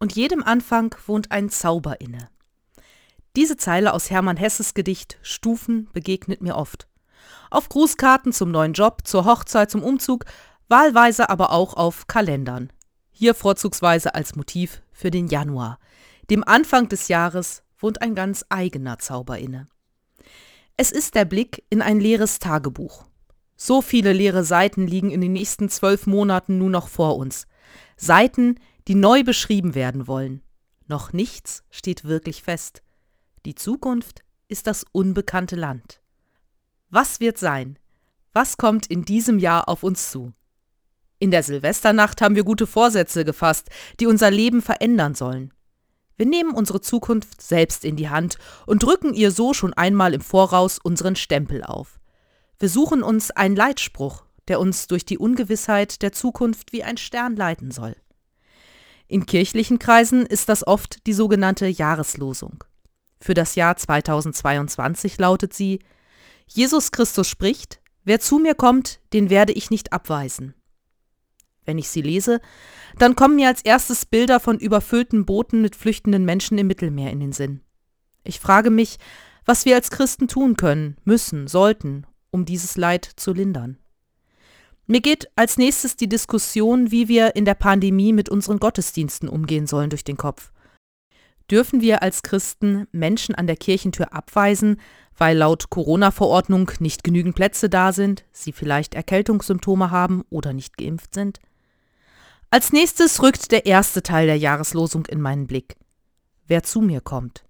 und jedem Anfang wohnt ein Zauber inne. Diese Zeile aus Hermann Hesses Gedicht Stufen begegnet mir oft. Auf Grußkarten zum neuen Job, zur Hochzeit, zum Umzug, wahlweise aber auch auf Kalendern. Hier vorzugsweise als Motiv für den Januar. Dem Anfang des Jahres wohnt ein ganz eigener Zauber inne. Es ist der Blick in ein leeres Tagebuch. So viele leere Seiten liegen in den nächsten zwölf Monaten nun noch vor uns. Seiten, die neu beschrieben werden wollen. Noch nichts steht wirklich fest. Die Zukunft ist das unbekannte Land. Was wird sein? Was kommt in diesem Jahr auf uns zu? In der Silvesternacht haben wir gute Vorsätze gefasst, die unser Leben verändern sollen. Wir nehmen unsere Zukunft selbst in die Hand und drücken ihr so schon einmal im Voraus unseren Stempel auf. Wir suchen uns einen Leitspruch, der uns durch die Ungewissheit der Zukunft wie ein Stern leiten soll. In kirchlichen Kreisen ist das oft die sogenannte Jahreslosung. Für das Jahr 2022 lautet sie Jesus Christus spricht, wer zu mir kommt, den werde ich nicht abweisen. Wenn ich sie lese, dann kommen mir als erstes Bilder von überfüllten Booten mit flüchtenden Menschen im Mittelmeer in den Sinn. Ich frage mich, was wir als Christen tun können, müssen, sollten, um dieses Leid zu lindern. Mir geht als nächstes die Diskussion, wie wir in der Pandemie mit unseren Gottesdiensten umgehen sollen, durch den Kopf. Dürfen wir als Christen Menschen an der Kirchentür abweisen, weil laut Corona-Verordnung nicht genügend Plätze da sind, sie vielleicht Erkältungssymptome haben oder nicht geimpft sind? Als nächstes rückt der erste Teil der Jahreslosung in meinen Blick. Wer zu mir kommt.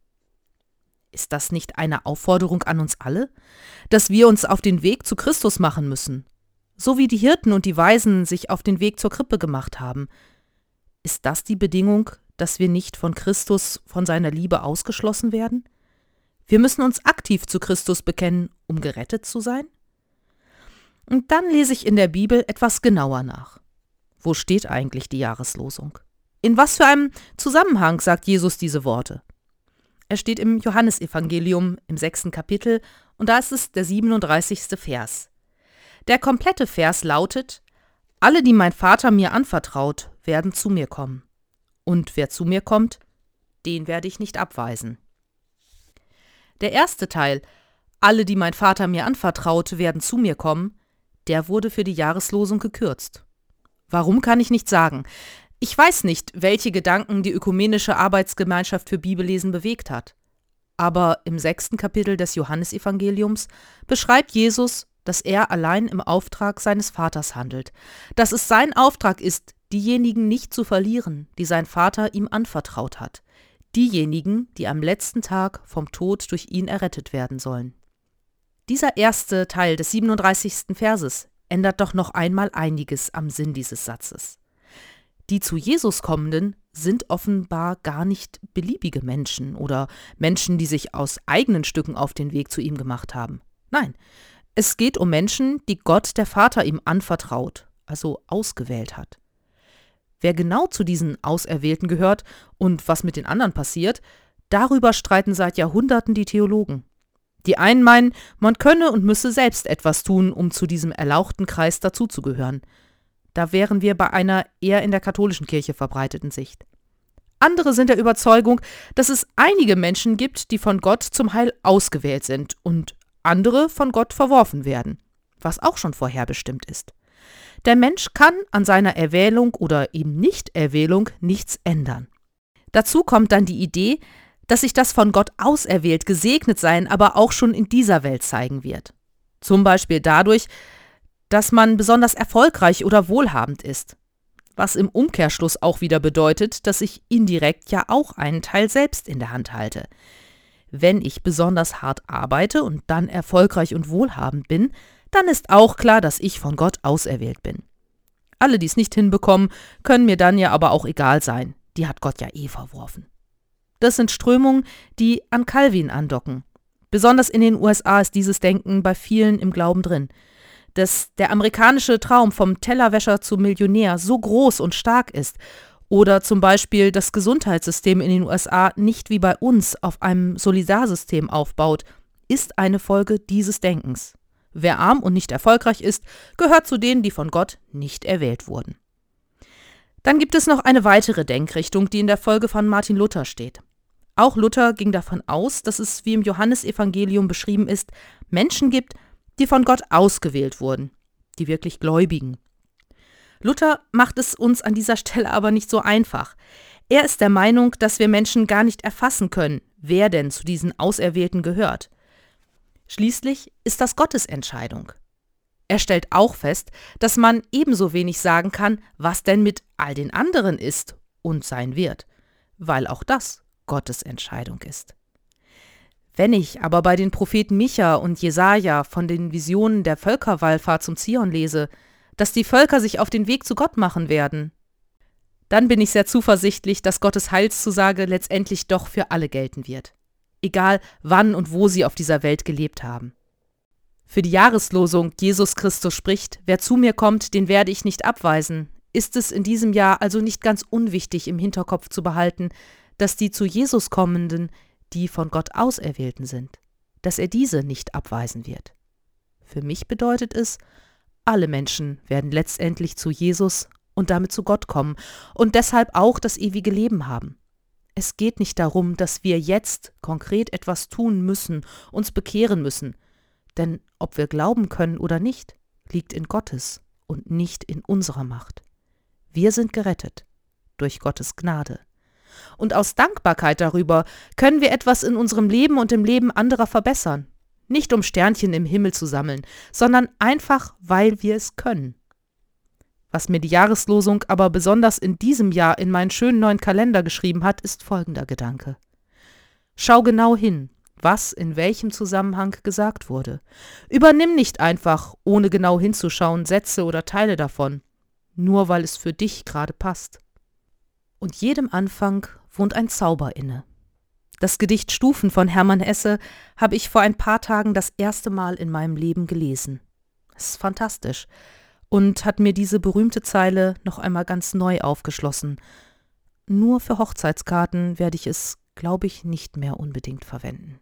Ist das nicht eine Aufforderung an uns alle, dass wir uns auf den Weg zu Christus machen müssen, so wie die Hirten und die Weisen sich auf den Weg zur Krippe gemacht haben? Ist das die Bedingung, dass wir nicht von Christus, von seiner Liebe ausgeschlossen werden? Wir müssen uns aktiv zu Christus bekennen, um gerettet zu sein? Und dann lese ich in der Bibel etwas genauer nach. Wo steht eigentlich die Jahreslosung? In was für einem Zusammenhang sagt Jesus diese Worte? Er steht im Johannesevangelium im sechsten Kapitel und da ist es der 37. Vers. Der komplette Vers lautet, Alle, die mein Vater mir anvertraut, werden zu mir kommen. Und wer zu mir kommt, den werde ich nicht abweisen. Der erste Teil, Alle, die mein Vater mir anvertraut, werden zu mir kommen, der wurde für die Jahreslosung gekürzt. Warum kann ich nicht sagen. Ich weiß nicht, welche Gedanken die ökumenische Arbeitsgemeinschaft für Bibellesen bewegt hat. Aber im sechsten Kapitel des Johannesevangeliums beschreibt Jesus, dass er allein im Auftrag seines Vaters handelt, dass es sein Auftrag ist, diejenigen nicht zu verlieren, die sein Vater ihm anvertraut hat, diejenigen, die am letzten Tag vom Tod durch ihn errettet werden sollen. Dieser erste Teil des 37. Verses ändert doch noch einmal einiges am Sinn dieses Satzes. Die zu Jesus kommenden sind offenbar gar nicht beliebige Menschen oder Menschen, die sich aus eigenen Stücken auf den Weg zu ihm gemacht haben. Nein, es geht um Menschen, die Gott der Vater ihm anvertraut, also ausgewählt hat. Wer genau zu diesen Auserwählten gehört und was mit den anderen passiert, darüber streiten seit Jahrhunderten die Theologen. Die einen meinen, man könne und müsse selbst etwas tun, um zu diesem erlauchten Kreis dazuzugehören. Da wären wir bei einer eher in der katholischen Kirche verbreiteten Sicht. Andere sind der Überzeugung, dass es einige Menschen gibt, die von Gott zum Heil ausgewählt sind und andere von Gott verworfen werden, was auch schon vorherbestimmt ist. Der Mensch kann an seiner Erwählung oder eben Nichterwählung nichts ändern. Dazu kommt dann die Idee, dass sich das von Gott auserwählt gesegnet sein aber auch schon in dieser Welt zeigen wird. Zum Beispiel dadurch, dass man besonders erfolgreich oder wohlhabend ist. Was im Umkehrschluss auch wieder bedeutet, dass ich indirekt ja auch einen Teil selbst in der Hand halte. Wenn ich besonders hart arbeite und dann erfolgreich und wohlhabend bin, dann ist auch klar, dass ich von Gott auserwählt bin. Alle, die es nicht hinbekommen, können mir dann ja aber auch egal sein. Die hat Gott ja eh verworfen. Das sind Strömungen, die an Calvin andocken. Besonders in den USA ist dieses Denken bei vielen im Glauben drin. Dass der amerikanische Traum vom Tellerwäscher zum Millionär so groß und stark ist oder zum Beispiel das Gesundheitssystem in den USA nicht wie bei uns auf einem Solidarsystem aufbaut, ist eine Folge dieses Denkens. Wer arm und nicht erfolgreich ist, gehört zu denen, die von Gott nicht erwählt wurden. Dann gibt es noch eine weitere Denkrichtung, die in der Folge von Martin Luther steht. Auch Luther ging davon aus, dass es, wie im Johannesevangelium beschrieben ist, Menschen gibt, die von Gott ausgewählt wurden, die wirklich Gläubigen. Luther macht es uns an dieser Stelle aber nicht so einfach. Er ist der Meinung, dass wir Menschen gar nicht erfassen können, wer denn zu diesen Auserwählten gehört. Schließlich ist das Gottes Entscheidung. Er stellt auch fest, dass man ebenso wenig sagen kann, was denn mit all den anderen ist und sein wird, weil auch das Gottes Entscheidung ist. Wenn ich aber bei den Propheten Micha und Jesaja von den Visionen der Völkerwallfahrt zum Zion lese, dass die Völker sich auf den Weg zu Gott machen werden, dann bin ich sehr zuversichtlich, dass Gottes Heilszusage letztendlich doch für alle gelten wird, egal wann und wo sie auf dieser Welt gelebt haben. Für die Jahreslosung Jesus Christus spricht, wer zu mir kommt, den werde ich nicht abweisen, ist es in diesem Jahr also nicht ganz unwichtig im Hinterkopf zu behalten, dass die zu Jesus kommenden die von Gott Auserwählten sind, dass er diese nicht abweisen wird. Für mich bedeutet es, alle Menschen werden letztendlich zu Jesus und damit zu Gott kommen und deshalb auch das ewige Leben haben. Es geht nicht darum, dass wir jetzt konkret etwas tun müssen, uns bekehren müssen, denn ob wir glauben können oder nicht, liegt in Gottes und nicht in unserer Macht. Wir sind gerettet durch Gottes Gnade. Und aus Dankbarkeit darüber können wir etwas in unserem Leben und im Leben anderer verbessern. Nicht um Sternchen im Himmel zu sammeln, sondern einfach, weil wir es können. Was mir die Jahreslosung aber besonders in diesem Jahr in meinen schönen neuen Kalender geschrieben hat, ist folgender Gedanke. Schau genau hin, was in welchem Zusammenhang gesagt wurde. Übernimm nicht einfach, ohne genau hinzuschauen, Sätze oder Teile davon, nur weil es für dich gerade passt. Und jedem Anfang wohnt ein Zauber inne. Das Gedicht Stufen von Hermann Hesse habe ich vor ein paar Tagen das erste Mal in meinem Leben gelesen. Es ist fantastisch und hat mir diese berühmte Zeile noch einmal ganz neu aufgeschlossen. Nur für Hochzeitskarten werde ich es, glaube ich, nicht mehr unbedingt verwenden.